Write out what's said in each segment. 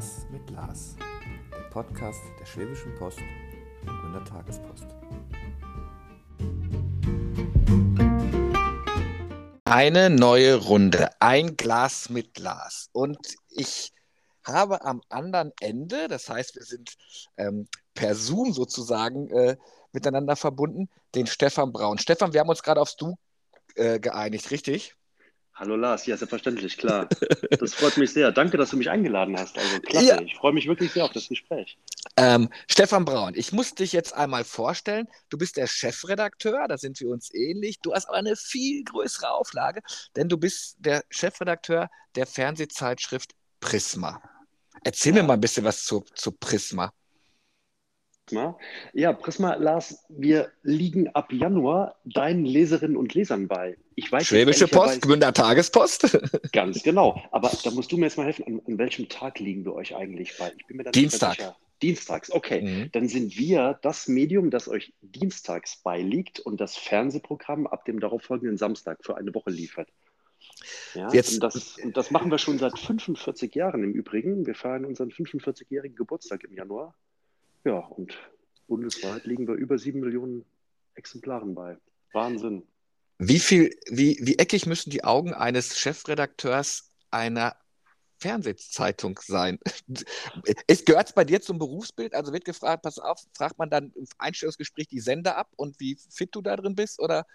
Glas mit Glas, der Podcast der Schwäbischen Post und Gründer Tagespost. Eine neue Runde, ein Glas mit Glas. Und ich habe am anderen Ende, das heißt, wir sind ähm, per Zoom sozusagen äh, miteinander verbunden, den Stefan Braun. Stefan, wir haben uns gerade aufs Du äh, geeinigt, richtig? Hallo Lars, ja, selbstverständlich, klar. Das freut mich sehr. Danke, dass du mich eingeladen hast. Also klasse, ja. ich freue mich wirklich sehr auf das Gespräch. Ähm, Stefan Braun, ich muss dich jetzt einmal vorstellen. Du bist der Chefredakteur, da sind wir uns ähnlich. Du hast aber eine viel größere Auflage, denn du bist der Chefredakteur der Fernsehzeitschrift Prisma. Erzähl ja. mir mal ein bisschen was zu, zu Prisma. Prisma. Ja, Prisma, Lars, wir liegen ab Januar deinen Leserinnen und Lesern bei. Ich weiß Schwäbische Post, Gründer Tagespost. Ganz genau. Aber da musst du mir jetzt mal helfen, an, an welchem Tag liegen wir euch eigentlich bei? Dienstag. Dienstags, okay. Mhm. Dann sind wir das Medium, das euch dienstags beiliegt und das Fernsehprogramm ab dem darauffolgenden Samstag für eine Woche liefert. Ja, Jetzt, und, das, und das machen wir schon seit 45 Jahren im Übrigen. Wir feiern unseren 45-jährigen Geburtstag im Januar. Ja, und bundesweit liegen wir über sieben Millionen Exemplaren bei. Wahnsinn. Wie viel, wie, wie eckig müssen die Augen eines Chefredakteurs einer Fernsehzeitung sein? Es gehört bei dir zum Berufsbild? Also wird gefragt, pass auf, fragt man dann im Einstellungsgespräch die Sender ab und wie fit du da drin bist? Oder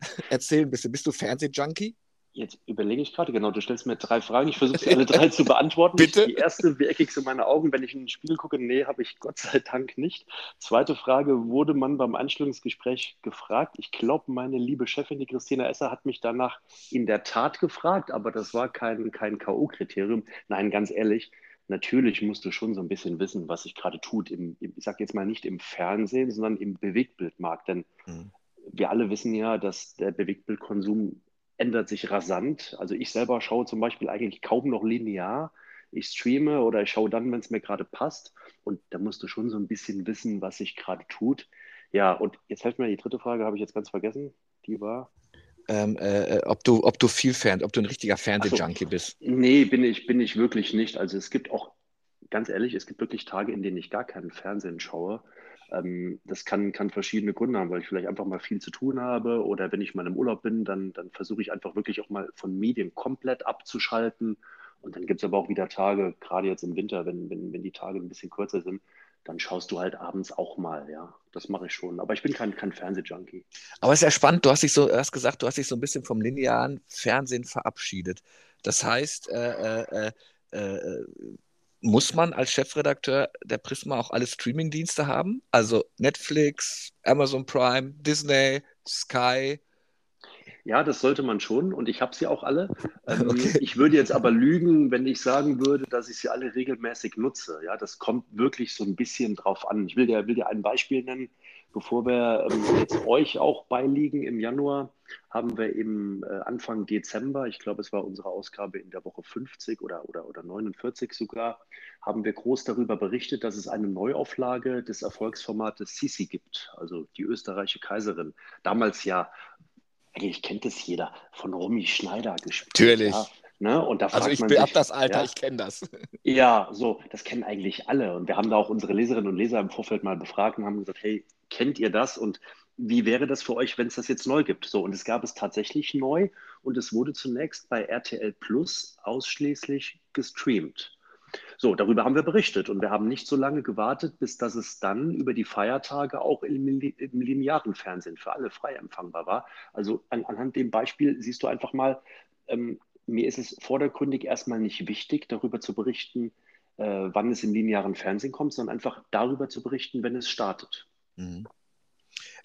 erzähl ein bisschen, bist du Fernsehjunkie? Jetzt überlege ich gerade, genau, du stellst mir drei Fragen, ich versuche sie alle drei zu beantworten. Bitte? Die erste, wie eckig sind meine Augen, wenn ich in den Spiegel gucke? Nee, habe ich Gott sei Dank nicht. Zweite Frage, wurde man beim Einstellungsgespräch gefragt? Ich glaube, meine liebe Chefin, die Christina Esser, hat mich danach in der Tat gefragt, aber das war kein, kein K.O.-Kriterium. Nein, ganz ehrlich, natürlich musst du schon so ein bisschen wissen, was sich gerade tut. Im, ich sage jetzt mal nicht im Fernsehen, sondern im Bewegtbildmarkt, denn mhm. wir alle wissen ja, dass der Bewegtbildkonsum ändert sich rasant. Also ich selber schaue zum Beispiel eigentlich kaum noch linear. Ich streame oder ich schaue dann, wenn es mir gerade passt. Und da musst du schon so ein bisschen wissen, was sich gerade tut. Ja, und jetzt fällt mir die dritte Frage, habe ich jetzt ganz vergessen. Die war. Ähm, äh, ob, du, ob du viel Fern, ob du ein richtiger Fernsehjunkie so. bist. Nee, bin ich, bin ich wirklich nicht. Also es gibt auch, ganz ehrlich, es gibt wirklich Tage, in denen ich gar keinen Fernsehen schaue. Ähm, das kann, kann verschiedene Gründe haben, weil ich vielleicht einfach mal viel zu tun habe oder wenn ich mal im Urlaub bin, dann, dann versuche ich einfach wirklich auch mal von Medien komplett abzuschalten. Und dann gibt es aber auch wieder Tage, gerade jetzt im Winter, wenn, wenn, wenn die Tage ein bisschen kürzer sind, dann schaust du halt abends auch mal, ja. Das mache ich schon. Aber ich bin kein, kein Fernsehjunkie. Aber es ist ja spannend, du hast dich so, hast gesagt, du hast dich so ein bisschen vom linearen Fernsehen verabschiedet. Das heißt, äh, äh, äh, äh muss man als Chefredakteur der Prisma auch alle Streamingdienste haben? Also Netflix, Amazon Prime, Disney, Sky. Ja, das sollte man schon und ich habe sie auch alle. Ähm, okay. Ich würde jetzt aber lügen, wenn ich sagen würde, dass ich sie alle regelmäßig nutze. Ja, das kommt wirklich so ein bisschen drauf an. Ich will dir, will dir ein Beispiel nennen bevor wir ähm, jetzt euch auch beiliegen im Januar, haben wir im äh, Anfang Dezember, ich glaube, es war unsere Ausgabe in der Woche 50 oder, oder, oder 49 sogar, haben wir groß darüber berichtet, dass es eine Neuauflage des Erfolgsformates Sisi gibt, also die österreichische Kaiserin. Damals ja, eigentlich kennt es jeder, von Romy Schneider gespielt. Natürlich. Ja. Ne? Und da also ich bin ab das Alter, ja, ich kenne das. Ja, so, das kennen eigentlich alle. Und wir haben da auch unsere Leserinnen und Leser im Vorfeld mal befragt und haben gesagt, hey, kennt ihr das? Und wie wäre das für euch, wenn es das jetzt neu gibt? So, und es gab es tatsächlich neu und es wurde zunächst bei RTL Plus ausschließlich gestreamt. So, darüber haben wir berichtet und wir haben nicht so lange gewartet, bis dass es dann über die Feiertage auch im, linearen Fernsehen für alle frei empfangbar war. Also an, anhand dem Beispiel siehst du einfach mal, ähm, mir ist es vordergründig erstmal nicht wichtig, darüber zu berichten, äh, wann es im linearen Fernsehen kommt, sondern einfach darüber zu berichten, wenn es startet. Mhm.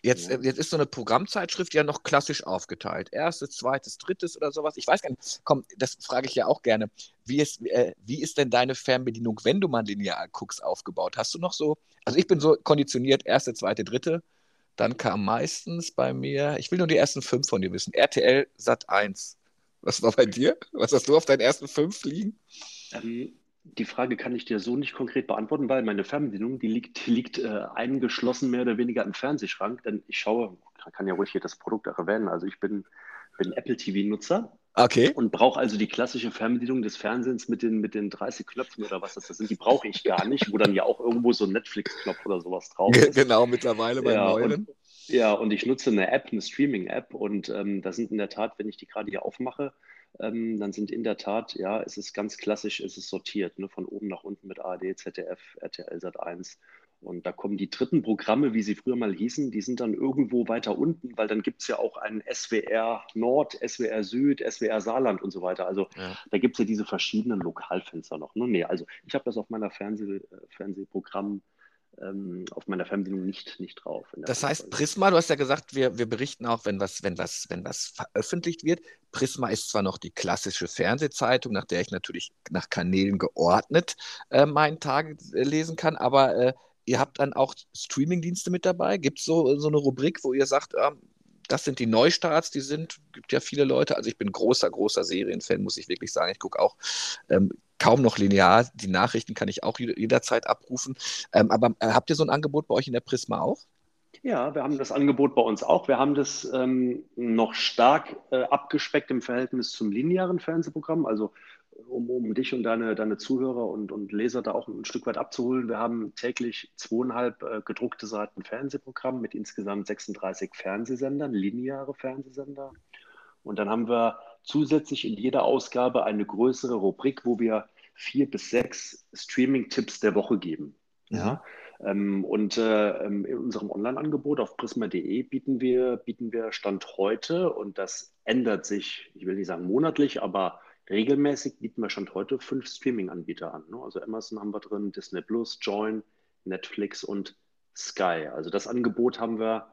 Jetzt, ja. Jetzt ist so eine Programmzeitschrift ja noch klassisch aufgeteilt. Erstes, zweites, drittes oder sowas. Ich weiß gar nicht. Komm, das frage ich ja auch gerne. Wie ist, äh, wie ist denn deine Fernbedienung, wenn du mal linear guckst, aufgebaut? Hast du noch so, also ich bin so konditioniert, erste, zweite, dritte. Dann kam meistens bei mir, ich will nur die ersten fünf von dir wissen. RTL Sat 1. Was war bei dir? Was hast du auf deinen ersten fünf liegen? Ähm, die Frage kann ich dir so nicht konkret beantworten, weil meine Fernbedienung, die liegt, die liegt äh, eingeschlossen mehr oder weniger im Fernsehschrank, denn ich schaue, kann ja ruhig hier das Produkt auch erwähnen, also ich bin bin Apple TV-Nutzer. Okay. Und brauche also die klassische Fernbedienung des Fernsehens mit den, mit den 30 Knöpfen oder was das sind. Die brauche ich gar nicht, wo dann ja auch irgendwo so ein Netflix-Knopf oder sowas drauf ist. Genau, mittlerweile bei ja, neuen. Und, ja, und ich nutze eine App, eine Streaming-App. Und ähm, da sind in der Tat, wenn ich die gerade hier aufmache, ähm, dann sind in der Tat, ja, es ist ganz klassisch, es ist sortiert, ne, von oben nach unten mit ARD, ZDF, RTL Sat1 und da kommen die dritten Programme, wie sie früher mal hießen, die sind dann irgendwo weiter unten, weil dann gibt es ja auch ein SWR Nord, SWR Süd, SWR Saarland und so weiter. Also ja. da gibt es ja diese verschiedenen Lokalfenster noch. Ne? Nee, also ich habe das auf meiner Fernseh, äh, Fernsehprogramm auf meiner Fernbedienung nicht, nicht drauf. Das heißt, Prisma, du hast ja gesagt, wir, wir berichten auch, wenn was, wenn, was, wenn was veröffentlicht wird. Prisma ist zwar noch die klassische Fernsehzeitung, nach der ich natürlich nach Kanälen geordnet äh, meinen Tag äh, lesen kann, aber äh, ihr habt dann auch Streamingdienste mit dabei. Gibt es so, so eine Rubrik, wo ihr sagt, äh, das sind die Neustarts, die sind, gibt ja viele Leute. Also ich bin großer, großer Serienfan, muss ich wirklich sagen. Ich gucke auch ähm, kaum noch linear. Die Nachrichten kann ich auch jederzeit abrufen. Ähm, aber äh, habt ihr so ein Angebot bei euch in der Prisma auch? Ja, wir haben das Angebot bei uns auch. Wir haben das ähm, noch stark äh, abgespeckt im Verhältnis zum linearen Fernsehprogramm. Also um, um dich und deine, deine Zuhörer und, und Leser da auch ein Stück weit abzuholen, wir haben täglich zweieinhalb äh, gedruckte Seiten Fernsehprogramm mit insgesamt 36 Fernsehsendern, lineare Fernsehsender. Und dann haben wir zusätzlich in jeder Ausgabe eine größere Rubrik, wo wir vier bis sechs Streaming-Tipps der Woche geben. Ja. Ähm, und äh, ähm, in unserem Online-Angebot auf prisma.de bieten wir, bieten wir Stand heute, und das ändert sich, ich will nicht sagen monatlich, aber regelmäßig bieten wir schon heute fünf Streaming-Anbieter an. Ne? Also Amazon haben wir drin, Disney Plus, Join, Netflix und Sky. Also das Angebot haben wir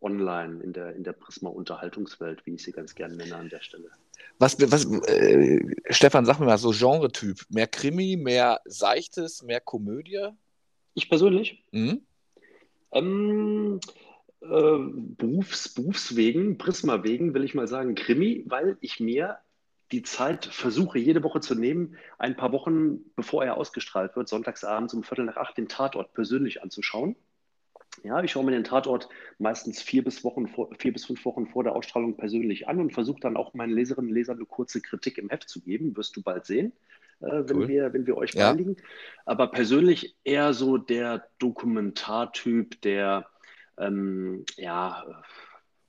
online in der, in der Prisma-Unterhaltungswelt, wie ich sie ganz gerne nenne an der Stelle. Was, was äh, Stefan, sag mir mal, so Genre-Typ, mehr Krimi, mehr Seichtes, mehr Komödie? Ich persönlich? Mhm. Ähm, äh, Berufs, Berufswegen, Prisma wegen, will ich mal sagen, Krimi, weil ich mir die Zeit versuche, jede Woche zu nehmen, ein paar Wochen, bevor er ausgestrahlt wird, sonntagsabends um Viertel nach acht, den Tatort persönlich anzuschauen. Ja, ich schaue mir den Tatort meistens vier bis, Wochen vor, vier bis fünf Wochen vor der Ausstrahlung persönlich an und versuche dann auch meinen Leserinnen und Lesern eine kurze Kritik im Heft zu geben. Wirst du bald sehen, äh, wenn, wir, wenn wir euch ja. beiliegen. Aber persönlich eher so der Dokumentartyp, der ähm, ja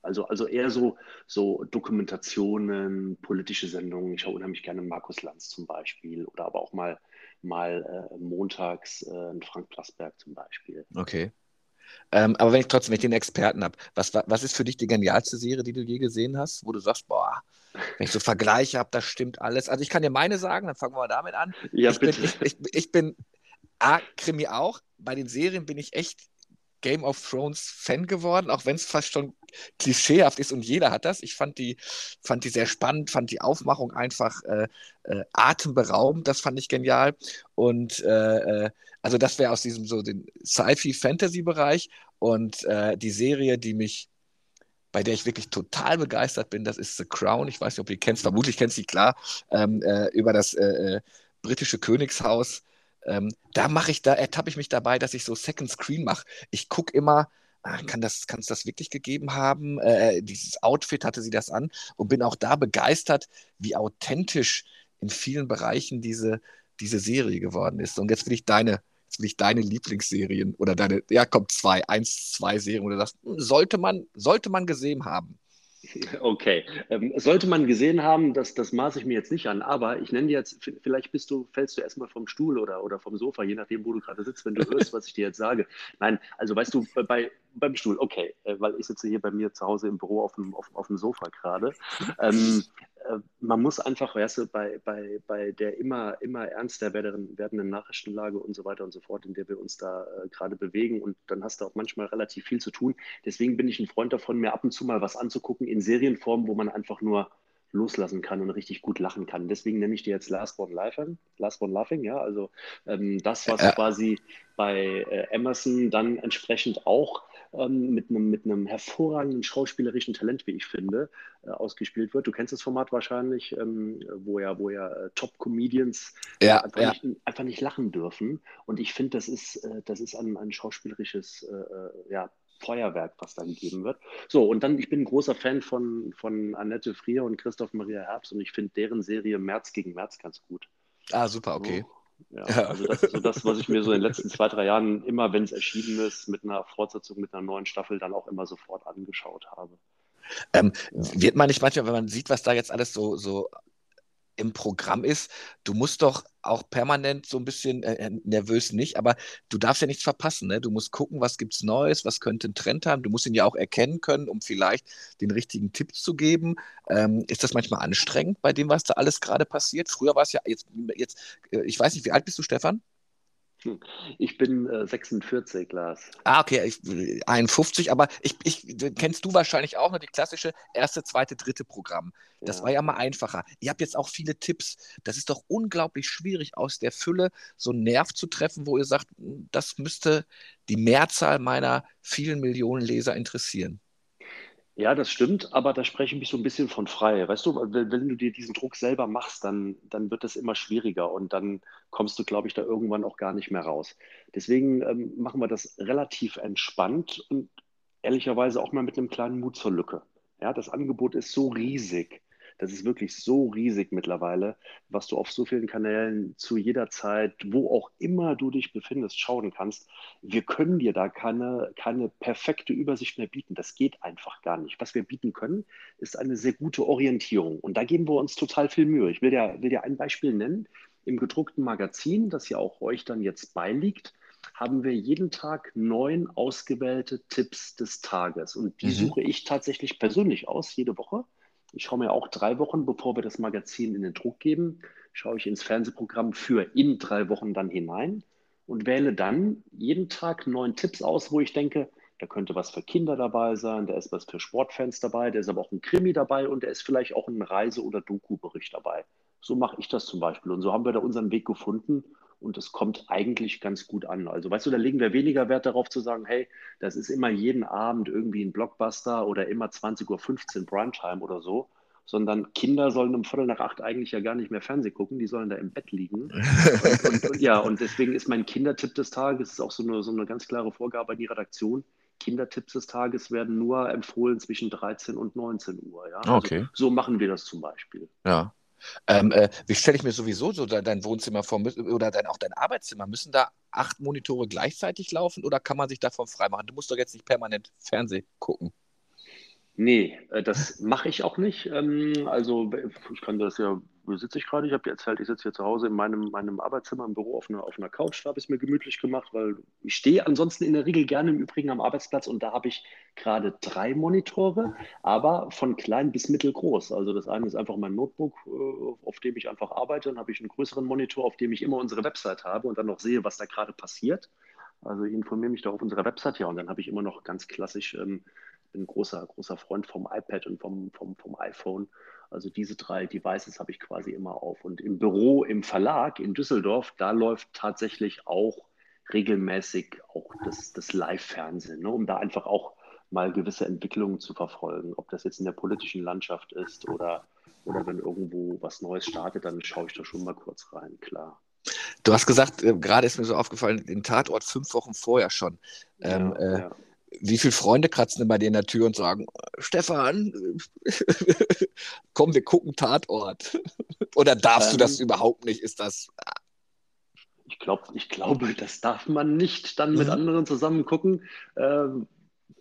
also, also eher so, so Dokumentationen, politische Sendungen. Ich schaue unheimlich gerne Markus Lanz zum Beispiel oder aber auch mal, mal äh, montags äh, Frank Plasberg zum Beispiel. Okay. Ähm, aber wenn ich trotzdem mit den Experten habe, was, was ist für dich die genialste Serie, die du je gesehen hast, wo du sagst, boah, wenn ich so Vergleiche habe, das stimmt alles. Also ich kann dir meine sagen, dann fangen wir mal damit an. Ja, ich bitte. Bin, ich, ich, ich bin A, Krimi auch. Bei den Serien bin ich echt Game of Thrones Fan geworden, auch wenn es fast schon klischeehaft ist und jeder hat das. Ich fand die, fand die sehr spannend, fand die Aufmachung einfach äh, äh, atemberaubend, das fand ich genial. Und äh, äh also das wäre aus diesem so den Sci-Fi-Fantasy-Bereich und äh, die Serie, die mich bei der ich wirklich total begeistert bin, das ist The Crown. Ich weiß nicht, ob du die kennst, vermutlich kennst du die klar, ähm, äh, über das britische Königshaus ähm, da mache ich, da ertappe ich mich dabei, dass ich so Second Screen mache. Ich gucke immer, ah, kann das, kann es das wirklich gegeben haben? Äh, dieses Outfit hatte sie das an und bin auch da begeistert, wie authentisch in vielen Bereichen diese, diese Serie geworden ist. Und jetzt will ich deine, jetzt will ich deine Lieblingsserien oder deine, ja, kommt zwei, eins, zwei Serien, du sagst, hm, sollte man, sollte man gesehen haben. Okay, ähm, sollte man gesehen haben, das, das maße ich mir jetzt nicht an, aber ich nenne dir jetzt, vielleicht bist du, fällst du erstmal vom Stuhl oder, oder vom Sofa, je nachdem, wo du gerade sitzt, wenn du hörst, was ich dir jetzt sage. Nein, also weißt du, bei, beim Stuhl, okay, äh, weil ich sitze hier bei mir zu Hause im Büro auf dem, auf, auf dem Sofa gerade. Ähm, äh, man muss einfach, weißt du, bei, bei, bei der immer, immer ernster werdenden, werdenden Nachrichtenlage und so weiter und so fort, in der wir uns da äh, gerade bewegen und dann hast du auch manchmal relativ viel zu tun. Deswegen bin ich ein Freund davon, mir ab und zu mal was anzugucken in Serienform, wo man einfach nur loslassen kann und richtig gut lachen kann. Deswegen nenne ich dir jetzt Last One Laughing. Last One Laughing, ja, also ähm, das, was ja. quasi bei äh, Emerson dann entsprechend auch ähm, mit, einem, mit einem hervorragenden schauspielerischen Talent, wie ich finde, äh, ausgespielt wird. Du kennst das Format wahrscheinlich, ähm, wo ja, wo ja äh, Top-Comedians ja, einfach, ja. Nicht, einfach, Nicht, lachen dürfen. Und ich finde, das ist, äh, das ist ein, ein schauspielerisches äh, äh, ja, Feuerwerk, was da gegeben wird. So, und dann, ich bin ein großer Fan von, von Annette Frier und Christoph Maria Herbst und ich finde deren Serie März gegen März ganz gut. Ah, super, okay. So, ja, also das ist so das, was ich mir so in den letzten zwei, drei Jahren immer, wenn es erschienen ist, mit einer Fortsetzung, mit einer neuen Staffel, dann auch immer sofort angeschaut habe. Ähm, wird man nicht manchmal, wenn man sieht, was da jetzt alles so, so im Programm ist, du musst doch auch permanent so ein bisschen äh, äh, nervös nicht, aber du darfst ja nichts verpassen. Ne? Du musst gucken, was gibt es Neues, was könnte ein Trend haben. Du musst ihn ja auch erkennen können, um vielleicht den richtigen Tipp zu geben. Ähm, ist das manchmal anstrengend bei dem, was da alles gerade passiert? Früher war es ja jetzt, jetzt, äh, ich weiß nicht, wie alt bist du, Stefan? Ich bin äh, 46, Lars. Ah, okay, ich, 51, aber ich, ich, kennst du wahrscheinlich auch noch die klassische erste, zweite, dritte Programm. Das ja. war ja mal einfacher. Ihr habt jetzt auch viele Tipps. Das ist doch unglaublich schwierig, aus der Fülle so einen Nerv zu treffen, wo ihr sagt, das müsste die Mehrzahl meiner vielen Millionen Leser interessieren. Ja, das stimmt, aber da spreche ich mich so ein bisschen von frei. Weißt du, wenn, wenn du dir diesen Druck selber machst, dann, dann wird es immer schwieriger und dann kommst du, glaube ich, da irgendwann auch gar nicht mehr raus. Deswegen ähm, machen wir das relativ entspannt und ehrlicherweise auch mal mit einem kleinen Mut zur Lücke. Ja, das Angebot ist so riesig. Das ist wirklich so riesig mittlerweile, was du auf so vielen Kanälen zu jeder Zeit, wo auch immer du dich befindest, schauen kannst. Wir können dir da keine, keine perfekte Übersicht mehr bieten. Das geht einfach gar nicht. Was wir bieten können, ist eine sehr gute Orientierung. Und da geben wir uns total viel Mühe. Ich will dir, will dir ein Beispiel nennen. Im gedruckten Magazin, das ja auch euch dann jetzt beiliegt, haben wir jeden Tag neun ausgewählte Tipps des Tages. Und die mhm. suche ich tatsächlich persönlich aus, jede Woche. Ich schaue mir auch drei Wochen, bevor wir das Magazin in den Druck geben, schaue ich ins Fernsehprogramm für in drei Wochen dann hinein und wähle dann jeden Tag neun Tipps aus, wo ich denke, da könnte was für Kinder dabei sein, da ist was für Sportfans dabei, da ist aber auch ein Krimi dabei und da ist vielleicht auch ein Reise- oder Doku-Bericht dabei. So mache ich das zum Beispiel. Und so haben wir da unseren Weg gefunden und es kommt eigentlich ganz gut an. Also weißt du, da legen wir weniger Wert darauf zu sagen, hey, das ist immer jeden Abend irgendwie ein Blockbuster oder immer 20.15 Uhr Primetime oder so, sondern Kinder sollen um Viertel nach acht eigentlich ja gar nicht mehr Fernsehen gucken, die sollen da im Bett liegen. und, und, und, ja, und deswegen ist mein Kindertipp des Tages, ist auch so eine, so eine ganz klare Vorgabe an die Redaktion, Kindertipps des Tages werden nur empfohlen zwischen 13 und 19 Uhr. Ja? Also okay. So machen wir das zum Beispiel. Ja. Ähm, äh, wie stelle ich mir sowieso so dein Wohnzimmer vor oder dein, auch dein Arbeitszimmer? Müssen da acht Monitore gleichzeitig laufen oder kann man sich davon freimachen? Du musst doch jetzt nicht permanent Fernsehen gucken. Nee, äh, das mache ich auch nicht. Ähm, also ich kann das ja, sitze ich gerade? Ich habe dir erzählt, ich sitze hier zu Hause in meinem, meinem Arbeitszimmer im Büro auf einer, auf einer Couch. Da habe ich es mir gemütlich gemacht, weil ich stehe ansonsten in der Regel gerne im Übrigen am Arbeitsplatz und da habe ich gerade drei Monitore, aber von klein bis mittelgroß. Also das eine ist einfach mein Notebook, äh, auf dem ich einfach arbeite. Dann habe ich einen größeren Monitor, auf dem ich immer unsere Website habe und dann noch sehe, was da gerade passiert. Also ich informiere mich da auf unserer Website ja und dann habe ich immer noch ganz klassisch ähm, bin großer, großer Freund vom iPad und vom, vom, vom iPhone. Also diese drei Devices habe ich quasi immer auf. Und im Büro, im Verlag in Düsseldorf, da läuft tatsächlich auch regelmäßig auch das, das Live-Fernsehen, ne, um da einfach auch mal gewisse Entwicklungen zu verfolgen. Ob das jetzt in der politischen Landschaft ist oder, oder wenn irgendwo was Neues startet, dann schaue ich da schon mal kurz rein, klar. Du hast gesagt, äh, gerade ist mir so aufgefallen, den Tatort fünf Wochen vorher schon. Ähm, ja, äh, ja wie viele Freunde kratzen bei dir in der Tür und sagen, Stefan, komm, wir gucken Tatort? Oder darfst ähm, du das ähm. überhaupt nicht? Ist das. Ich, glaub, ich glaube, das darf man nicht dann mit mhm. anderen zusammen gucken. Ähm,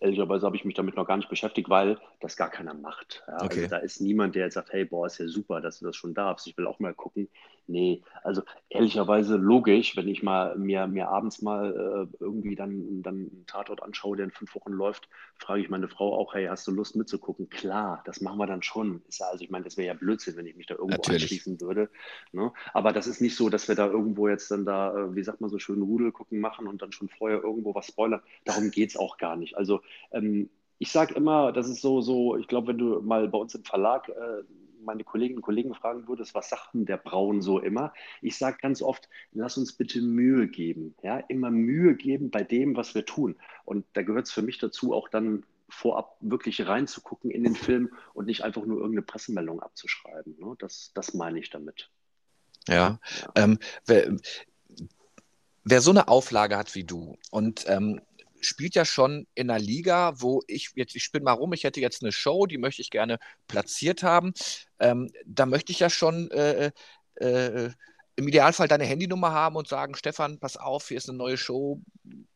ehrlicherweise habe ich mich damit noch gar nicht beschäftigt, weil das gar keiner macht. Ja, also okay. also da ist niemand, der jetzt sagt, hey, boah, ist ja super, dass du das schon darfst. Ich will auch mal gucken. Nee, also ehrlicherweise logisch, wenn ich mal mir, mir abends mal äh, irgendwie dann, dann einen Tatort anschaue, der in fünf Wochen läuft, frage ich meine Frau auch, hey, hast du Lust mitzugucken? Klar, das machen wir dann schon. Ist ja, also ich meine, das wäre ja Blödsinn, wenn ich mich da irgendwo Natürlich. anschließen würde. Ne? Aber das ist nicht so, dass wir da irgendwo jetzt dann da, äh, wie sagt man so schön, Rudel gucken machen und dann schon vorher irgendwo was spoilern. Darum geht es auch gar nicht. Also ähm, ich sage immer, das ist so, so, ich glaube, wenn du mal bei uns im Verlag äh, meine Kolleginnen und Kollegen fragen würdest, was sagt denn der Braun so immer? Ich sage ganz oft, lass uns bitte Mühe geben. Ja, immer Mühe geben bei dem, was wir tun. Und da gehört es für mich dazu, auch dann vorab wirklich reinzugucken in den Film und nicht einfach nur irgendeine Pressemeldung abzuschreiben. Ne? Das, das meine ich damit. Ja, ja. Ähm, wer, wer, so eine Auflage hat wie du und ähm, spielt ja schon in einer Liga, wo ich jetzt, ich spinne mal rum, ich hätte jetzt eine Show, die möchte ich gerne platziert haben. Ähm, da möchte ich ja schon äh, äh, im Idealfall deine Handynummer haben und sagen, Stefan, pass auf, hier ist eine neue Show,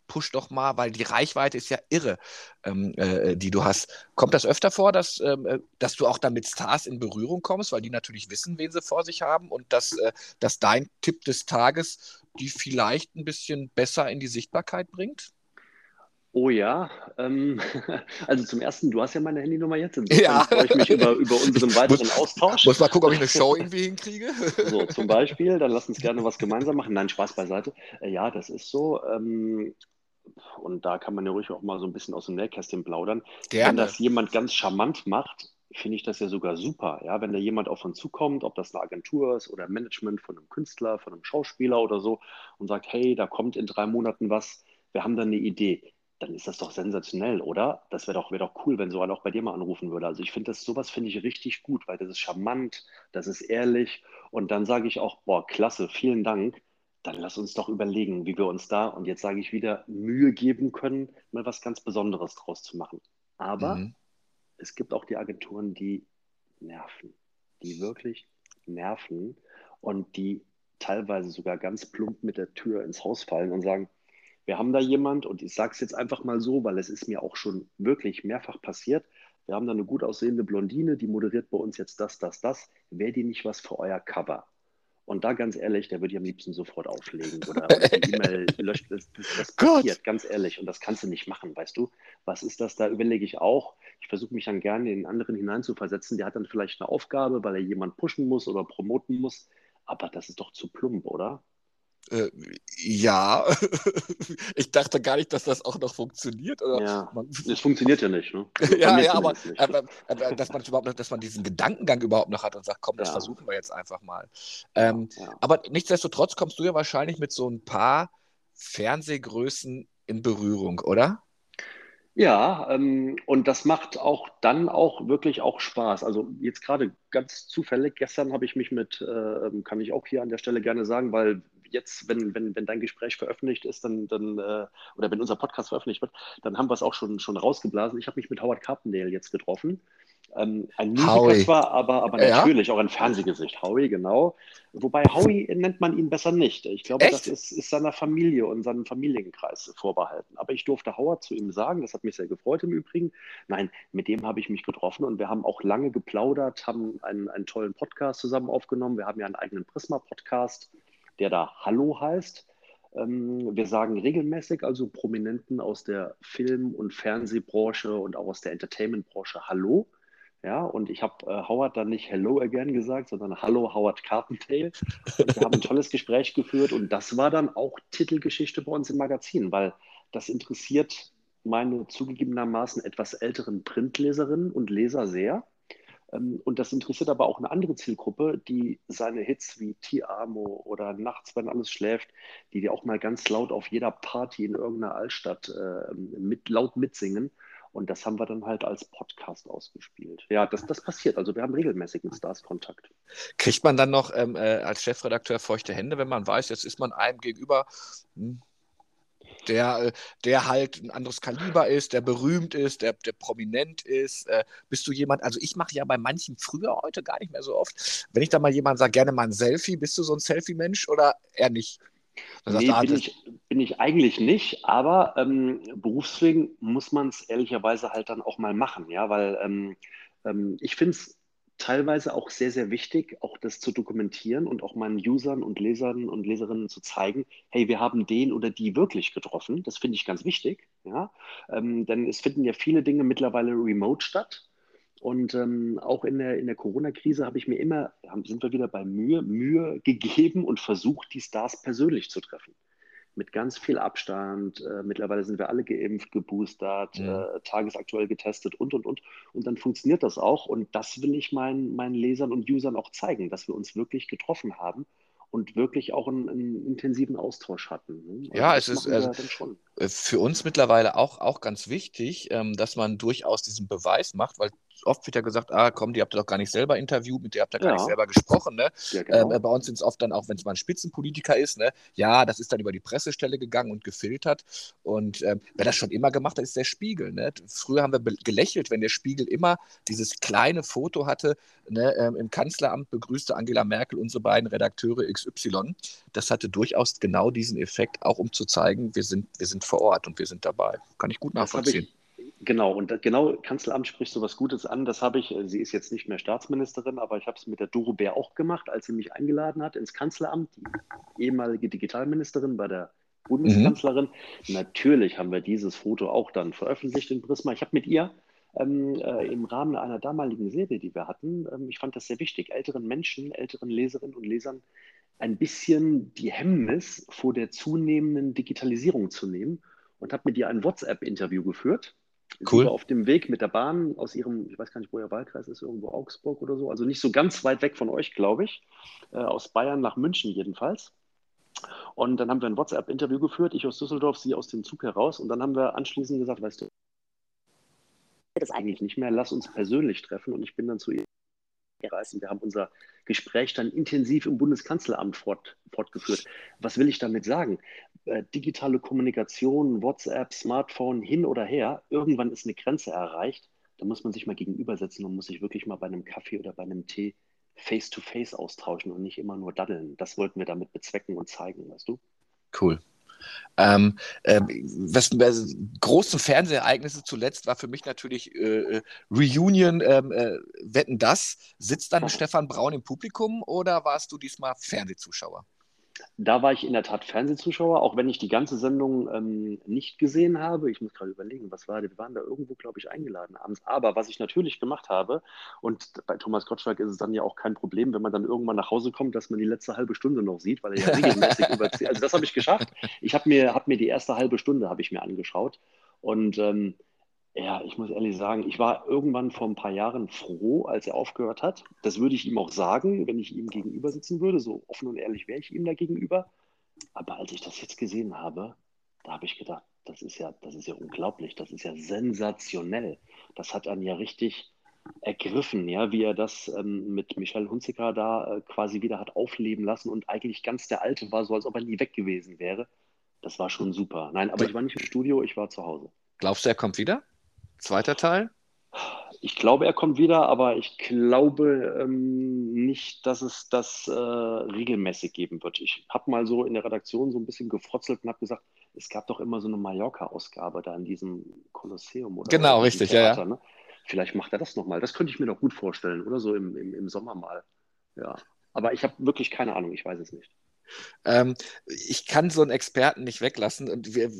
push doch mal, weil die Reichweite ist ja irre, ähm, äh, die du hast. Kommt das öfter vor, dass, ähm, äh, dass du auch dann mit Stars in Berührung kommst, weil die natürlich wissen, wen sie vor sich haben und dass, äh, dass dein Tipp des Tages die vielleicht ein bisschen besser in die Sichtbarkeit bringt? Oh ja, ähm, also zum ersten, du hast ja meine Handynummer jetzt. Insofern ja. freue ich mich über, über unseren weiteren muss, Austausch. Muss mal gucken, ob ich eine Show irgendwie hinkriege. So, zum Beispiel, dann lass uns gerne was gemeinsam machen. Nein, Spaß beiseite. Äh, ja, das ist so. Ähm, und da kann man ja ruhig auch mal so ein bisschen aus dem Nähkästchen plaudern. Gerne. Wenn das jemand ganz charmant macht, finde ich das ja sogar super. Ja, wenn da jemand auf uns zukommt, ob das eine Agentur ist oder Management von einem Künstler, von einem Schauspieler oder so und sagt, hey, da kommt in drei Monaten was, wir haben da eine Idee, dann ist das doch sensationell, oder? Das wäre doch, wär doch cool, wenn so einer auch bei dir mal anrufen würde. Also ich finde das, sowas finde ich richtig gut, weil das ist charmant, das ist ehrlich und dann sage ich auch, boah, klasse, vielen Dank dann lass uns doch überlegen, wie wir uns da, und jetzt sage ich wieder, Mühe geben können, mal was ganz Besonderes draus zu machen. Aber mhm. es gibt auch die Agenturen, die nerven, die wirklich nerven und die teilweise sogar ganz plump mit der Tür ins Haus fallen und sagen, wir haben da jemand, und ich sage es jetzt einfach mal so, weil es ist mir auch schon wirklich mehrfach passiert, wir haben da eine gut aussehende Blondine, die moderiert bei uns jetzt das, das, das. Wäre die nicht was für euer Cover? Und da ganz ehrlich, der würde ich am liebsten sofort auflegen oder, oder die E-Mail löscht. Das, das, passiert, ganz ehrlich. Und das kannst du nicht machen, weißt du? Was ist das? Da überlege ich auch. Ich versuche mich dann gerne in den anderen hineinzuversetzen. Der hat dann vielleicht eine Aufgabe, weil er jemand pushen muss oder promoten muss. Aber das ist doch zu plump, oder? Äh, ja, ich dachte gar nicht, dass das auch noch funktioniert. Oder ja, es funktioniert ja nicht. Ne? ja, ja aber, aber, aber, dass, man überhaupt noch, dass man diesen Gedankengang überhaupt noch hat und sagt, komm, das ja. versuchen wir jetzt einfach mal. Ähm, ja. Aber nichtsdestotrotz kommst du ja wahrscheinlich mit so ein paar Fernsehgrößen in Berührung, oder? Ja, ähm, und das macht auch dann auch wirklich auch Spaß. Also jetzt gerade ganz zufällig, gestern habe ich mich mit, äh, kann ich auch hier an der Stelle gerne sagen, weil jetzt, wenn, wenn, wenn dein Gespräch veröffentlicht ist, dann, dann äh, oder wenn unser Podcast veröffentlicht wird, dann haben wir es auch schon, schon rausgeblasen. Ich habe mich mit Howard Carpendale jetzt getroffen. Ähm, ein Musiker Howie. zwar, aber, aber natürlich ja? auch ein Fernsehgesicht. Howie, genau. Wobei Howie nennt man ihn besser nicht. Ich glaube, Echt? das ist, ist seiner Familie und seinem Familienkreis vorbehalten. Aber ich durfte Howard zu ihm sagen, das hat mich sehr gefreut im Übrigen. Nein, mit dem habe ich mich getroffen und wir haben auch lange geplaudert, haben einen, einen tollen Podcast zusammen aufgenommen. Wir haben ja einen eigenen Prisma-Podcast der da Hallo heißt. Ähm, wir sagen regelmäßig also Prominenten aus der Film- und Fernsehbranche und auch aus der Entertainmentbranche Hallo. Ja, und ich habe äh, Howard dann nicht Hello again gesagt, sondern Hallo Howard Carpendale. Und wir haben ein tolles Gespräch geführt und das war dann auch Titelgeschichte bei uns im Magazin, weil das interessiert meine zugegebenermaßen etwas älteren Printleserinnen und Leser sehr. Ähm, und das interessiert aber auch eine andere Zielgruppe, die seine Hits wie Ti Amo oder Nachts, wenn alles schläft, die die auch mal ganz laut auf jeder Party in irgendeiner Altstadt äh, mit, laut mitsingen. Und das haben wir dann halt als Podcast ausgespielt. Ja, das, das passiert. Also wir haben regelmäßig mit Stars Kontakt. Kriegt man dann noch ähm, äh, als Chefredakteur feuchte Hände, wenn man weiß, jetzt ist man einem gegenüber, hm, der, äh, der halt ein anderes Kaliber ist, der berühmt ist, der, der prominent ist. Äh, bist du jemand, also ich mache ja bei manchen früher, heute gar nicht mehr so oft, wenn ich da mal jemand sage, gerne mal ein Selfie, bist du so ein Selfie-Mensch oder eher nicht? Nee, sagt, bin, ich, bin ich eigentlich nicht, aber ähm, berufswegen muss man es ehrlicherweise halt dann auch mal machen, ja, weil ähm, ähm, ich finde es teilweise auch sehr, sehr wichtig, auch das zu dokumentieren und auch meinen Usern und Lesern und Leserinnen zu zeigen, hey, wir haben den oder die wirklich getroffen. Das finde ich ganz wichtig, ja. Ähm, denn es finden ja viele Dinge mittlerweile remote statt. Und ähm, auch in der, in der Corona-Krise habe ich mir immer, sind wir wieder bei Mühe, Mühe gegeben und versucht, die Stars persönlich zu treffen mit ganz viel Abstand. Äh, mittlerweile sind wir alle geimpft, geboostert, ja. äh, tagesaktuell getestet und, und, und. Und dann funktioniert das auch. Und das will ich meinen, meinen Lesern und Usern auch zeigen, dass wir uns wirklich getroffen haben und wirklich auch einen, einen intensiven Austausch hatten. Ne? Ja, es ist, also, für uns mittlerweile auch, auch ganz wichtig, ähm, dass man durchaus diesen Beweis macht, weil oft wird ja gesagt, ah komm, die habt ihr doch gar nicht selber interviewt, mit der habt ihr gar Ja. nicht selber gesprochen. Ne? Ja, genau. Ähm, bei uns sind es oft dann auch, wenn es mal ein Spitzenpolitiker ist, ne? ja, das ist dann über die Pressestelle gegangen und gefiltert. Und ähm, wer das schon immer gemacht hat, ist der Spiegel. Ne? Früher haben wir gelächelt, wenn der Spiegel immer dieses kleine Foto hatte, ne? ähm, im Kanzleramt begrüßte Angela Merkel unsere beiden Redakteure XY. Das hatte durchaus genau diesen Effekt, auch um zu zeigen, wir sind, wir sind vor Ort und wir sind dabei. Kann ich gut nachvollziehen. genau, und genau, Kanzleramt spricht so was Gutes an. Das habe ich, sie ist jetzt nicht mehr Staatsministerin, aber ich habe es mit der Doro Bär auch gemacht, als sie mich eingeladen hat ins Kanzleramt, die ehemalige Digitalministerin bei der Bundeskanzlerin. Natürlich haben wir dieses Foto auch dann veröffentlicht in Prisma. Ich habe mit ihr ähm, äh, im Rahmen einer damaligen Serie, die wir hatten, ähm, ich fand das sehr wichtig, älteren Menschen, älteren Leserinnen und Lesern ein bisschen die Hemmnis vor der zunehmenden Digitalisierung zu nehmen und habe mit ihr ein WhatsApp-Interview geführt. Cool. Sie war auf dem Weg mit der Bahn aus ihrem, ich weiß gar nicht, wo ihr Wahlkreis ist, irgendwo Augsburg oder so, also nicht so ganz weit weg von euch, glaube ich, äh, aus Bayern nach München jedenfalls. Und dann haben wir ein WhatsApp-Interview geführt, ich aus Düsseldorf, sie aus dem Zug heraus. Und dann haben wir anschließend gesagt, weißt du, das eigentlich nicht mehr, lass uns persönlich treffen. Und ich bin dann zu ihr und wir haben unser Gespräch dann intensiv im Bundeskanzleramt fort, fortgeführt. Was will ich damit sagen? Äh, digitale Kommunikation, WhatsApp, Smartphone, hin oder her, irgendwann ist eine Grenze erreicht. Da muss man sich mal gegenübersetzen und muss sich wirklich mal bei einem Kaffee oder bei einem Tee face-to-face austauschen und nicht immer nur daddeln. Das wollten wir damit bezwecken und zeigen, weißt du? Cool. Ähm, ähm, was, was große Fernsehereignisse zuletzt war für mich natürlich äh, äh, Reunion ähm, äh, Wetten das. Sitzt dann Stefan Braun im Publikum oder warst du diesmal Fernsehzuschauer? Da war ich in der Tat Fernsehzuschauer, auch wenn ich die ganze Sendung ähm, nicht gesehen habe. Ich muss gerade überlegen, was war, wir waren da irgendwo, glaube ich, eingeladen abends. Aber was ich natürlich gemacht habe, und bei Thomas Gottschalk ist es dann ja auch kein Problem, wenn man dann irgendwann nach Hause kommt, dass man die letzte halbe Stunde noch sieht, weil er ja regelmäßig überzieht. Also das habe ich geschafft. Ich habe mir, hab mir die erste halbe Stunde habe ich mir angeschaut und ähm, ja, ich muss ehrlich sagen, ich war irgendwann vor ein paar Jahren froh, als er aufgehört hat. Das würde ich ihm auch sagen, wenn ich ihm gegenüber sitzen würde. So offen und ehrlich wäre ich ihm da gegenüber. Aber als ich das jetzt gesehen habe, da habe ich gedacht, das ist ja, das ist ja unglaublich, das ist ja sensationell. Das hat einen ja richtig ergriffen, ja, wie er das ähm, mit Michel Hunziker da äh, quasi wieder hat aufleben lassen und eigentlich ganz der Alte war, so als ob er nie weg gewesen wäre. Das war schon super. Nein, aber ich war nicht im Studio, ich war zu Hause. Glaubst du, er kommt wieder? Zweiter Teil? Ich glaube, er kommt wieder, aber ich glaube ähm, nicht, dass es das äh, regelmäßig geben wird. Ich habe mal so in der Redaktion so ein bisschen gefrotzelt und habe gesagt, es gab doch immer so eine Mallorca-Ausgabe da in diesem Kolosseum oder Genau, oder richtig, ja, ja. Theater, Ne? Vielleicht macht er das nochmal. Das könnte ich mir doch gut vorstellen, oder so im, im, im Sommer mal. Ja. Aber ich habe wirklich keine Ahnung, ich weiß es nicht. Ähm, ich kann so einen Experten nicht weglassen und wir,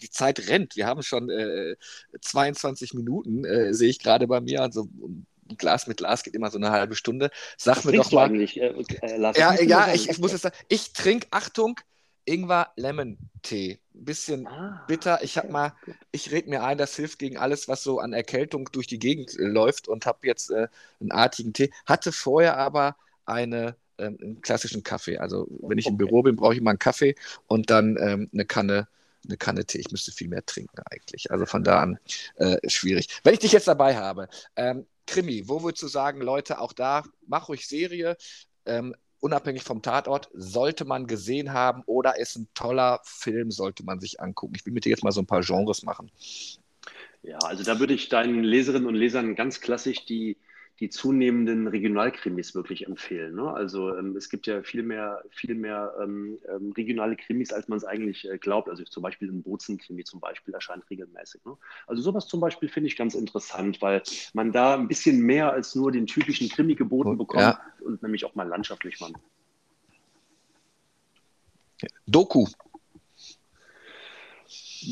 die Zeit rennt. Wir haben schon äh, 22 Minuten, äh, sehe ich gerade bei mir. Also ein Glas mit Glas geht immer so eine halbe Stunde. Sag Was mir doch mal. äh, äh? Ja, ja, ich, ich muss jetzt sagen, ich trinke, Achtung, Ingwer Lemon Tee. Ein bisschen Ah, bitter. Ich habe mal, ich rede mir ein, das hilft gegen alles, was so an Erkältung durch die Gegend äh, läuft und habe jetzt äh, einen artigen Tee. Hatte vorher aber eine, ähm, einen klassischen Kaffee. Also wenn ich im. Büro bin, brauche ich mal einen Kaffee und dann ähm, eine Kanne, eine Kanne Tee. Ich müsste viel mehr trinken eigentlich. Also von da an äh, schwierig. Wenn ich dich jetzt dabei habe, ähm, Krimi, wo würdest du sagen, Leute, auch da, mach ruhig Serie, ähm, unabhängig vom Tatort, sollte man gesehen haben oder ist ein toller Film, sollte man sich angucken. Ich will mit dir jetzt mal so ein paar Genres machen. Ja, also da würde ich deinen Leserinnen und Lesern ganz klassisch die, die zunehmenden Regionalkrimis wirklich empfehlen. Ne? Also ähm, es gibt ja viel mehr, viel mehr ähm, ähm, regionale Krimis, als man es eigentlich äh, glaubt. Also zum Beispiel ein Bozen-Krimi zum Beispiel erscheint regelmäßig. Ne? Also sowas zum Beispiel finde ich ganz interessant, weil man da ein bisschen mehr als nur den typischen Krimi geboten Und- bekommt ja. und nämlich auch mal landschaftlich mal. Doku.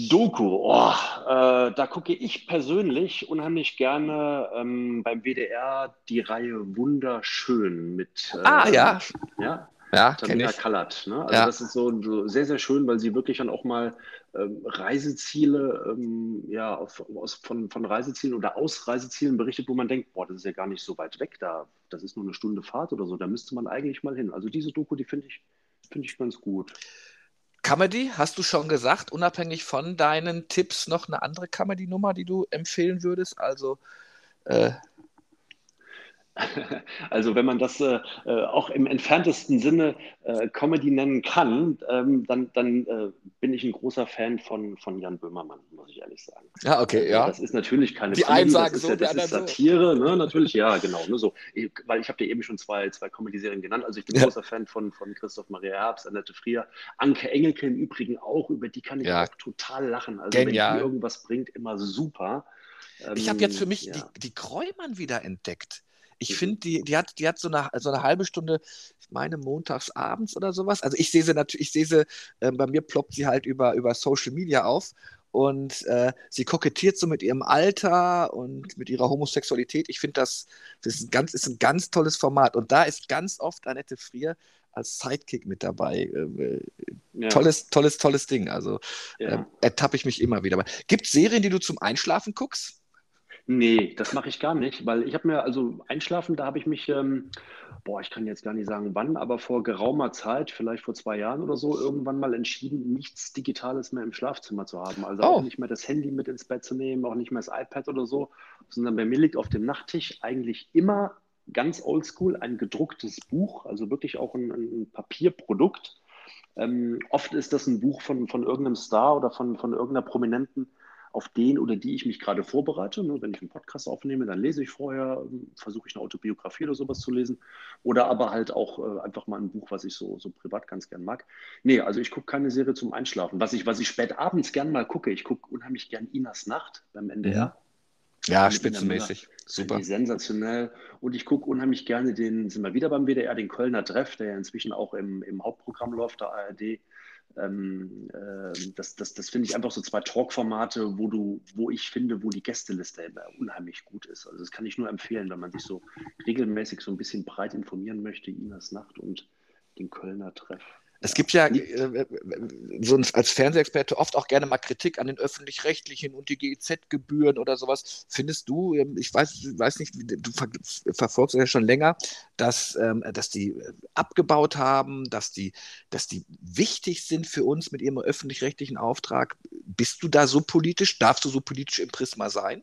Doku, oh, äh, da gucke ich persönlich unheimlich gerne ähm, beim WDR die Reihe Wunderschön mit äh, Ah, ja. ja, Ja, Tamina. Kallert. Ne? Also Ja. das ist so, so sehr, sehr schön, weil sie wirklich dann auch mal ähm, Reiseziele ähm, ja, auf, aus, von, von Reisezielen oder aus Reisezielen berichtet, wo man denkt, boah, das ist ja gar nicht so weit weg da. Das ist nur eine Stunde Fahrt oder so, da müsste man eigentlich mal hin. Also diese Doku, die finde ich, finde ich ganz gut. Comedy, hast du schon gesagt, unabhängig von deinen Tipps noch eine andere Comedy-Nummer, die du empfehlen würdest? Also äh, Also wenn man das äh, äh, auch im entferntesten Sinne äh, Comedy nennen kann, ähm, dann, dann äh, bin ich ein großer Fan von, von Jan Böhmermann, muss ich ehrlich sagen. Ja, okay, ja. Das ist natürlich keine die Comedy, einen sagen das ist, so, ja, das ist Satire, so. ne? natürlich, ja, genau. Nur so. Ich, weil ich habe dir eben schon zwei, zwei Comedy-Serien genannt. Also ich bin ja. großer Fan von, von Christoph Maria Herbst, Annette Frier, Anke Engelke im Übrigen auch, über die kann ich ja. auch total lachen. Also Genial. wenn die irgendwas bringt, immer super. Ich habe jetzt für ähm, mich ja. die, die Kräumann wieder entdeckt. Ich mhm. finde, die, die hat, die hat so eine, so eine halbe Stunde, ich meine, montags abends oder sowas. Also ich sehe sie natürlich, ich sehe sie, äh, bei mir ploppt sie halt über, über Social Media auf und äh, sie kokettiert so mit ihrem Alter und mit ihrer Homosexualität. Ich finde, das, das ist, ein ganz, ist ein ganz tolles Format. Und da ist ganz oft Annette Frier als Sidekick mit dabei. Äh, ja. Tolles, tolles, tolles Ding. Also ja. äh, ertappe ich mich immer wieder. Gibt es Serien, die du zum Einschlafen guckst? Nee, das mache ich gar nicht, weil ich habe mir, also einschlafen, da habe ich mich, ähm, boah, ich kann jetzt gar nicht sagen wann, aber vor geraumer Zeit, vielleicht vor zwei Jahren oder so, irgendwann mal entschieden, nichts Digitales mehr im Schlafzimmer zu haben. Also oh. auch nicht mehr das Handy mit ins Bett zu nehmen, auch nicht mehr das iPad oder so, sondern bei mir liegt auf dem Nachttisch eigentlich immer ganz oldschool ein gedrucktes Buch, also wirklich auch ein, ein Papierprodukt. Ähm, oft ist das ein Buch von, von irgendeinem Star oder von, von irgendeiner Prominenten auf den oder die ich mich gerade vorbereite. Ne? Wenn ich einen Podcast aufnehme, dann lese ich vorher, ähm, versuche ich eine Autobiografie oder sowas zu lesen. Oder aber halt auch äh, einfach mal ein Buch, was ich so, so privat ganz gern mag. Nee, also ich gucke keine Serie zum Einschlafen. Was ich, was ich spät abends gern mal gucke, ich gucke unheimlich gern Inas Nacht beim NDR. Ja, spitzenmäßig. Super. Sensationell. Und ich gucke unheimlich gerne den, sind wir wieder beim WDR, den Kölner Treff, der ja inzwischen auch im, im Hauptprogramm läuft, der ARD. Ähm, äh, das das, das finde ich einfach so zwei Talk-Formate, wo du, wo ich finde, wo die Gästeliste unheimlich gut ist. Also das kann ich nur empfehlen, wenn man sich so regelmäßig so ein bisschen breit informieren möchte, Inas Nacht und den Kölner Treff. Es gibt ja äh, so als Fernsehexperte oft auch gerne mal Kritik an den öffentlich-rechtlichen und die GEZ-Gebühren oder sowas. Findest du, ähm, ich weiß, weiß nicht, du ver verfolgst ja schon länger, dass, ähm, dass die äh, abgebaut haben, dass die, dass die wichtig sind für uns mit ihrem öffentlich-rechtlichen Auftrag. Bist du da so politisch? Darfst du so politisch im Prisma sein?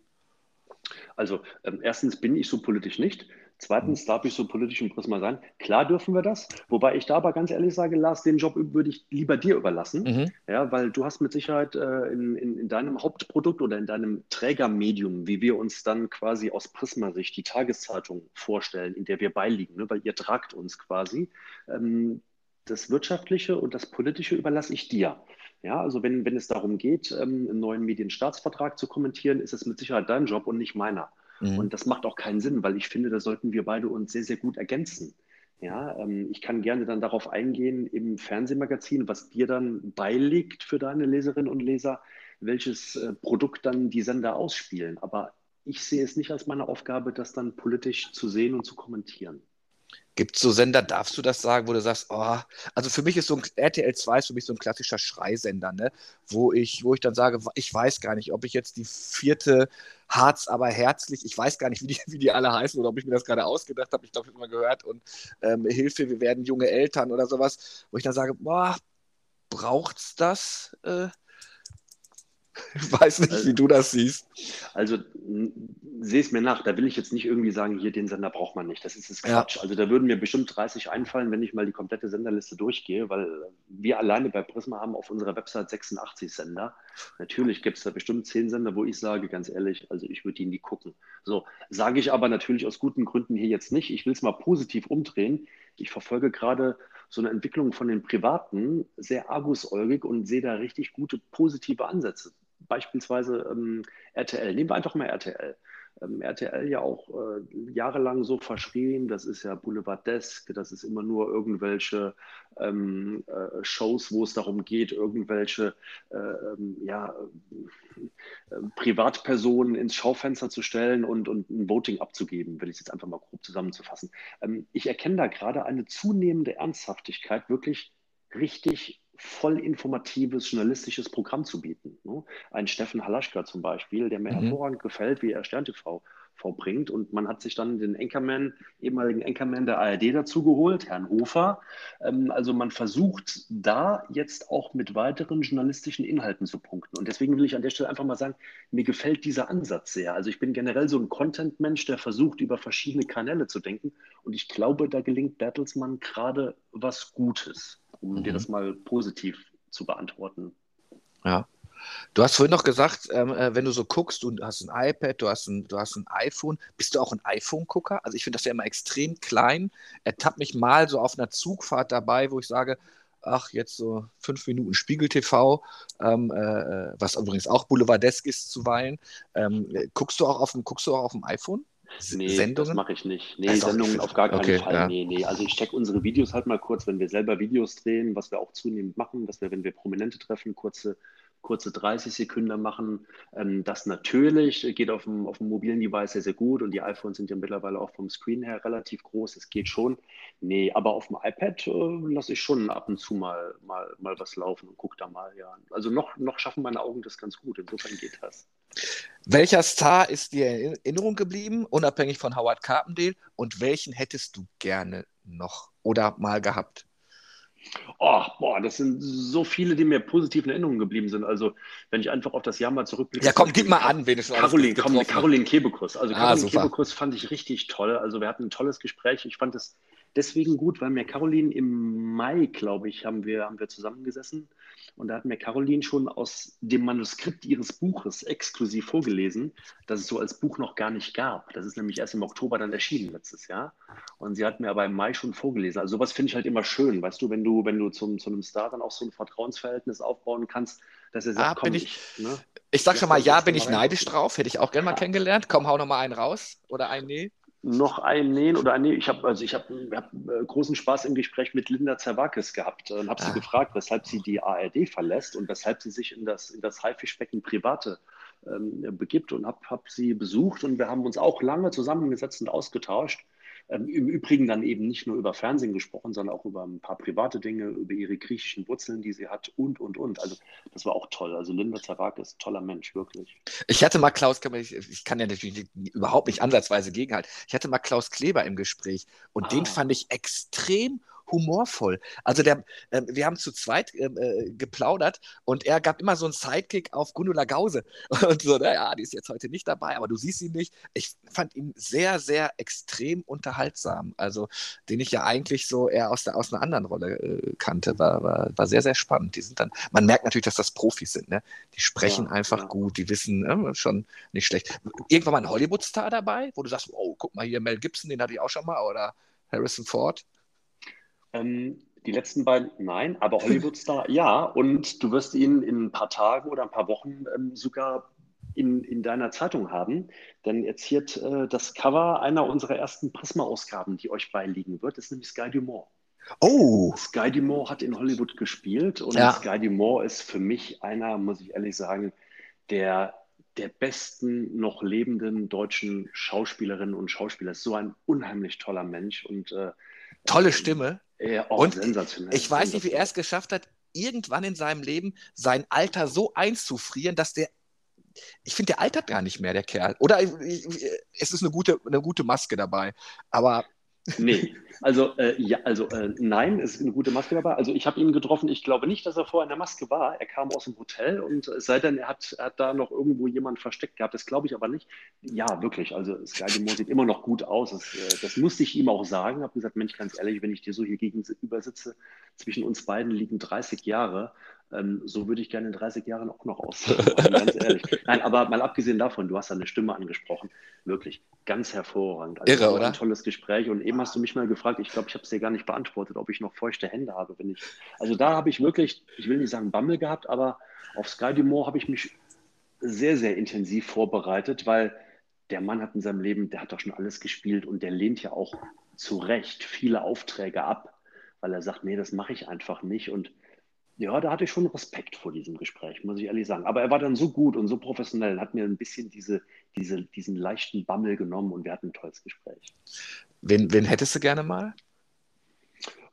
Also ähm, erstens bin ich so politisch nicht. Zweitens darf ich so politisch im Prisma sein. Klar dürfen wir das, wobei ich da aber ganz ehrlich sage, Lars, den Job würde ich lieber dir überlassen, mhm. ja, weil du hast mit Sicherheit äh, in, in, in, deinem Hauptprodukt oder in deinem Trägermedium, wie wir uns dann quasi aus Prisma-Sicht die Tageszeitung vorstellen, in der wir beiliegen, ne, weil ihr tragt uns quasi, ähm, das Wirtschaftliche und das Politische überlasse ich dir. Ja, also wenn, wenn es darum geht, ähm, einen neuen Medienstaatsvertrag zu kommentieren, ist es mit Sicherheit dein Job und nicht meiner. Mhm. Und das macht auch keinen Sinn, weil ich finde, da sollten wir beide uns sehr, sehr gut ergänzen. Ja, ähm, ich kann gerne dann darauf eingehen im Fernsehmagazin, was dir dann beiliegt für deine Leserinnen und Leser, welches äh, Produkt dann die Sender ausspielen. Aber ich sehe es nicht als meine Aufgabe, das dann politisch zu sehen und zu kommentieren. Gibt es so Sender, darfst du das sagen, wo du sagst, oh, also für mich ist so ein RTL 2 ist für mich so ein klassischer Schreisender, ne? wo, ich, wo ich dann sage, ich weiß gar nicht, ob ich jetzt die vierte Harz, aber herzlich, ich weiß gar nicht, wie die, wie die alle heißen oder ob ich mir das gerade ausgedacht habe, ich glaube, ich habe mal gehört und ähm, Hilfe, wir werden junge Eltern oder sowas, wo ich dann sage, boah, braucht's das? Äh, ich weiß nicht, also, wie du das siehst. Also sehe es mir nach, da will ich jetzt nicht irgendwie sagen, hier den Sender braucht man nicht. Das ist das Quatsch. Ja. Also da würden mir bestimmt 30 einfallen, wenn ich mal die komplette Senderliste durchgehe, weil wir alleine bei Prisma haben auf unserer Website 86 Sender. Natürlich gibt es da bestimmt 10 Sender, wo ich sage, ganz ehrlich, also ich würde die nie gucken. So, sage ich aber natürlich aus guten Gründen hier jetzt nicht. Ich will es mal positiv umdrehen. Ich verfolge gerade so eine Entwicklung von den Privaten sehr argusäugig und sehe da richtig gute positive Ansätze beispielsweise ähm, RTL. Nehmen wir einfach mal RTL. Ähm, RTL ja auch äh, jahrelang so verschrien, das ist ja Boulevard-Desk, das ist immer nur irgendwelche ähm, äh, Shows, wo es darum geht, irgendwelche äh, ähm, ja, äh, Privatpersonen ins Schaufenster zu stellen und, und ein Voting abzugeben, will ich es jetzt einfach mal grob zusammenzufassen. Ähm, ich erkenne da gerade eine zunehmende Ernsthaftigkeit, wirklich richtig voll informatives journalistisches Programm zu bieten. Ne? Ein Steffen Halaschka zum Beispiel, der mir mhm. hervorragend gefällt, wie er Stern TV vorbringt. Und man hat sich dann den Anchorman, ehemaligen Anchorman der ARD dazu geholt, Herrn Hofer. Ähm, also man versucht da jetzt auch mit weiteren journalistischen Inhalten zu punkten. Und deswegen will ich an der Stelle einfach mal sagen, mir gefällt dieser Ansatz sehr. Also ich bin generell so ein Content-Mensch, der versucht, über verschiedene Kanäle zu denken. Und ich glaube, da gelingt Bertelsmann gerade was Gutes, um mhm. dir das mal positiv zu beantworten. Ja. Du hast vorhin noch gesagt, ähm, äh, wenn du so guckst, du hast ein iPad, du hast ein, du hast ein iPhone, bist du auch ein iPhone-Gucker? Also ich finde das ja immer extrem klein. Ertappt mich mal so auf einer Zugfahrt dabei, wo ich sage, ach, jetzt so fünf Minuten Spiegel TV, ähm, äh, äh, was übrigens auch Boulevardesk ist zuweilen. Ähm, guckst du auch auf dem, guckst du auch auf dem iPhone? Nee, Sendungen? das mache ich nicht. Nee, also Sendungen auf gar keinen okay, Fall. Ja. Nee, nee. Also ich check unsere Videos halt mal kurz, wenn wir selber Videos drehen, was wir auch zunehmend machen, dass wir, wenn wir Prominente treffen, kurze kurze 30 Sekunden machen. Ähm, das natürlich geht auf dem, auf dem mobilen Device sehr, sehr gut und die iPhones sind ja mittlerweile auch vom Screen her relativ groß. Es geht schon. Nee, aber auf dem iPad äh, lasse ich schon ab und zu mal, mal, mal was laufen und gucke da mal. Ja. Also noch, noch schaffen meine Augen das ganz gut. Insofern geht das. Welcher Star ist dir in Erinnerung geblieben, unabhängig von Howard Carpendale? Und welchen hättest du gerne noch oder mal gehabt? Oh, boah, das sind so viele, die mir positiv in Erinnerung geblieben sind. Also, wenn ich einfach auf das Jahr mal zurückblicke. Ja, komm, gib mal an, wen es Caroline, komm, Caroline Kebekus. Also, ah, Caroline ah, Kebekus fand ich richtig toll. Also, wir hatten ein tolles Gespräch. Ich fand es deswegen gut, weil mir Caroline im Mai, glaube ich, haben wir, haben wir zusammengesessen und da hat mir Caroline schon aus dem Manuskript ihres Buches exklusiv vorgelesen, das es so als Buch noch gar nicht gab. Das ist nämlich erst im Oktober dann erschienen letztes Jahr. Und sie hat mir aber im Mai schon vorgelesen. Also sowas finde ich halt immer schön, weißt du, wenn du, wenn du zum, zu einem Star dann auch so ein Vertrauensverhältnis aufbauen kannst, dass er sagt, ah, komm, ich, ne, ich sag schon mal, ja, bin ich neidisch drauf, hätte ich auch gerne mal kennengelernt. Komm, hau noch mal einen raus oder einen Nee noch einnähen oder einnähen. Ich habe also ich hab, hab, äh, großen Spaß im Gespräch mit Linda Zerwakis gehabt und habe ah. sie gefragt, weshalb sie die ARD verlässt und weshalb sie sich in das, in das Haifischbecken Private ähm, begibt und habe hab sie besucht und wir haben uns auch lange zusammengesetzt und ausgetauscht. Ähm, Im Übrigen dann eben nicht nur über Fernsehen gesprochen, sondern auch über ein paar private Dinge, über ihre griechischen Wurzeln, die sie hat und, und, und. Also das war auch toll. Also Linda Zarak ist ein toller Mensch, wirklich. Ich hatte mal Klaus, ich kann ja natürlich überhaupt nicht ansatzweise gegenhalten. Ich hatte mal Klaus Kleber im Gespräch und ah. den fand ich extrem humorvoll. Also der, äh, wir haben zu zweit ähm, äh, geplaudert und er gab immer so einen Sidekick auf Gundula Gause. Und so, naja, die ist jetzt heute nicht dabei, aber du siehst ihn nicht. Ich fand ihn sehr, sehr extrem unterhaltsam. Also, den ich ja eigentlich so eher aus, der, aus einer anderen Rolle äh, kannte. War, war, war sehr, sehr spannend. Die sind dann, man merkt natürlich, dass das Profis sind, ne? Die sprechen ja, einfach ja. gut, die wissen äh, schon nicht schlecht. Irgendwann mal ein Hollywood-Star dabei, wo du sagst, oh, guck mal hier, Mel Gibson, den hatte ich auch schon mal, oder Harrison Ford. Ähm, die letzten beiden, nein, aber Hollywood-Star, ja. Und du wirst ihn in ein paar Tagen oder ein paar Wochen ähm, sogar in, in deiner Zeitung haben, denn er ziert äh, das Cover einer unserer ersten Prisma-Ausgaben, die euch beiliegen wird. Ist nämlich Sky Dumont. Oh! Sky Dumont hat in Hollywood gespielt und ja. Sky Dumont ist für mich einer, muss ich ehrlich sagen, der, der besten noch lebenden deutschen Schauspielerinnen und Schauspieler. Ist so ein unheimlich toller Mensch und äh, tolle Stimme. Ja, oh, und sensationell. Ich weiß nicht, wie er es geschafft hat, irgendwann in seinem Leben sein Alter so einzufrieren, dass der ich finde, der altert gar nicht mehr, der Kerl. Oder es ist eine gute, eine gute Maske dabei. Aber Nee, also, äh, ja, also äh, nein, es ist eine gute Maske dabei. Also ich habe ihn getroffen, ich glaube nicht, dass er vorher in der Maske war. Er kam aus dem Hotel und sei denn, er hat, er hat da noch irgendwo jemanden versteckt gehabt. Das glaube ich aber nicht. Ja, wirklich, also Sky sieht immer noch gut aus. Das, äh, das musste ich ihm auch sagen. Ich habe gesagt, Mensch, ganz ehrlich, wenn ich dir so hier gegenüber sitze, zwischen uns beiden liegen 30 Jahre. Ähm, so würde ich gerne in 30 Jahren auch noch aussehen, ganz ehrlich. Nein, aber mal abgesehen davon, du hast deine Stimme angesprochen, wirklich ganz hervorragend. Also Irre, oder? Ein tolles Gespräch. Und eben hast du mich mal gefragt, ich glaube, ich habe es dir gar nicht beantwortet, ob ich noch feuchte Hände habe, wenn ich. Also da habe ich wirklich, ich will nicht sagen Bammel gehabt, aber auf Sky Dumont habe ich mich sehr, sehr intensiv vorbereitet, weil der Mann hat in seinem Leben, der hat doch schon alles gespielt und der lehnt ja auch zu Recht viele Aufträge ab, weil er sagt, nee, das mache ich einfach nicht. Und ja, da hatte ich schon Respekt vor diesem Gespräch, muss ich ehrlich sagen. Aber er war dann so gut und so professionell, hat mir ein bisschen diese, diese, diesen leichten Bammel genommen und wir hatten ein tolles Gespräch. Wen, wen hättest du gerne mal? Äh,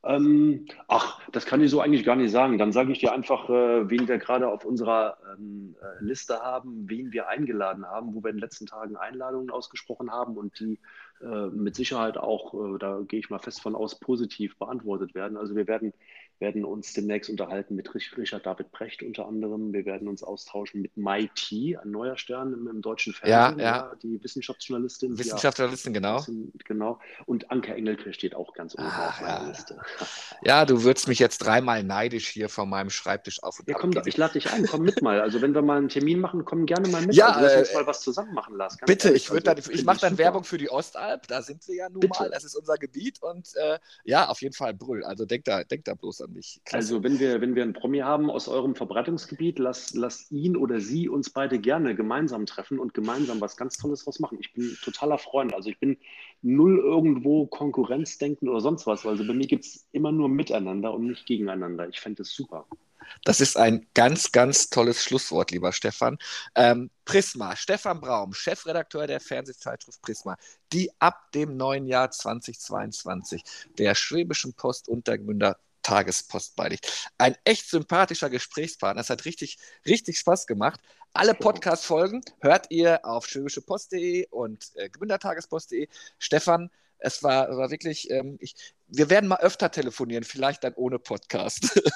Ähm, ach, das kann ich so eigentlich gar nicht sagen. Dann sage ich dir einfach, äh, wen wir gerade auf unserer ähm, äh, Liste haben, wen wir eingeladen haben, wo wir in den letzten Tagen Einladungen ausgesprochen haben und die äh, mit Sicherheit auch, äh, da gehe ich mal fest von aus, positiv beantwortet werden. Also wir werden werden uns demnächst unterhalten mit Richard David Brecht unter anderem. Wir werden uns austauschen mit Mai T, ein neuer Stern im, im deutschen Fernsehen, ja, ja. die Wissenschaftsjournalistin. Wissenschaftsjournalistin, genau. Genau. Und Anke Engelke steht auch ganz oben ah, auf meiner ja. Liste. Ja, du würdest mich jetzt dreimal neidisch hier von meinem Schreibtisch auf und Ja, komm, ich lade dich ein, komm mit mal. Also wenn wir mal einen Termin machen, komm gerne mal mit. Ja, also, dass wir äh, uns mal was zusammen machen lassen. Ganz Bitte, ehrlich. ich, Also, dann, ich mache dann super. Werbung für die Ostalb, da sind wir ja nun Bitte. mal, das ist unser Gebiet und äh, ja, auf jeden Fall Brüll. Also denk da, denk da bloß an mich. Klasse. Also wenn wir, wenn wir einen Promi haben aus eurem Verbreitungsgebiet, lass, lass ihn oder sie uns beide gerne gemeinsam treffen und gemeinsam was ganz Tolles draus machen. Ich bin totaler Freund. Also ich bin null irgendwo Konkurrenzdenken oder sonst was. Also bei mir gibt es immer nur miteinander und nicht gegeneinander. Ich fände das super. Das ist ein ganz, ganz tolles Schlusswort, lieber Stefan. Ähm, Prisma, Stefan Braum, Chefredakteur der Fernsehzeitschrift Prisma, die ab dem neuen Jahr 2022 der Schwäbischen Post und der Gmünder Tagespost beiliegt. Ein echt sympathischer Gesprächspartner. Es hat richtig, richtig Spaß gemacht. Alle Podcast-Folgen hört ihr auf schwäbischepost.de und äh, gmündertagespost.de. Stefan, es war, war wirklich, ähm, ich, wir werden mal öfter telefonieren, vielleicht dann ohne Podcast.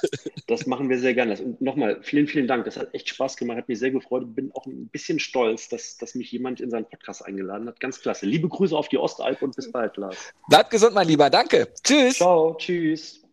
Das machen wir sehr gerne. Und nochmal, vielen, vielen Dank. Das hat echt Spaß gemacht, hat mich sehr gefreut. Bin auch ein bisschen stolz, dass, dass mich jemand in seinen Podcast eingeladen hat. Ganz klasse. Liebe Grüße auf die Ostalb und bis bald, Lars. Bleibt gesund, mein Lieber. Danke. Tschüss. Ciao, tschüss.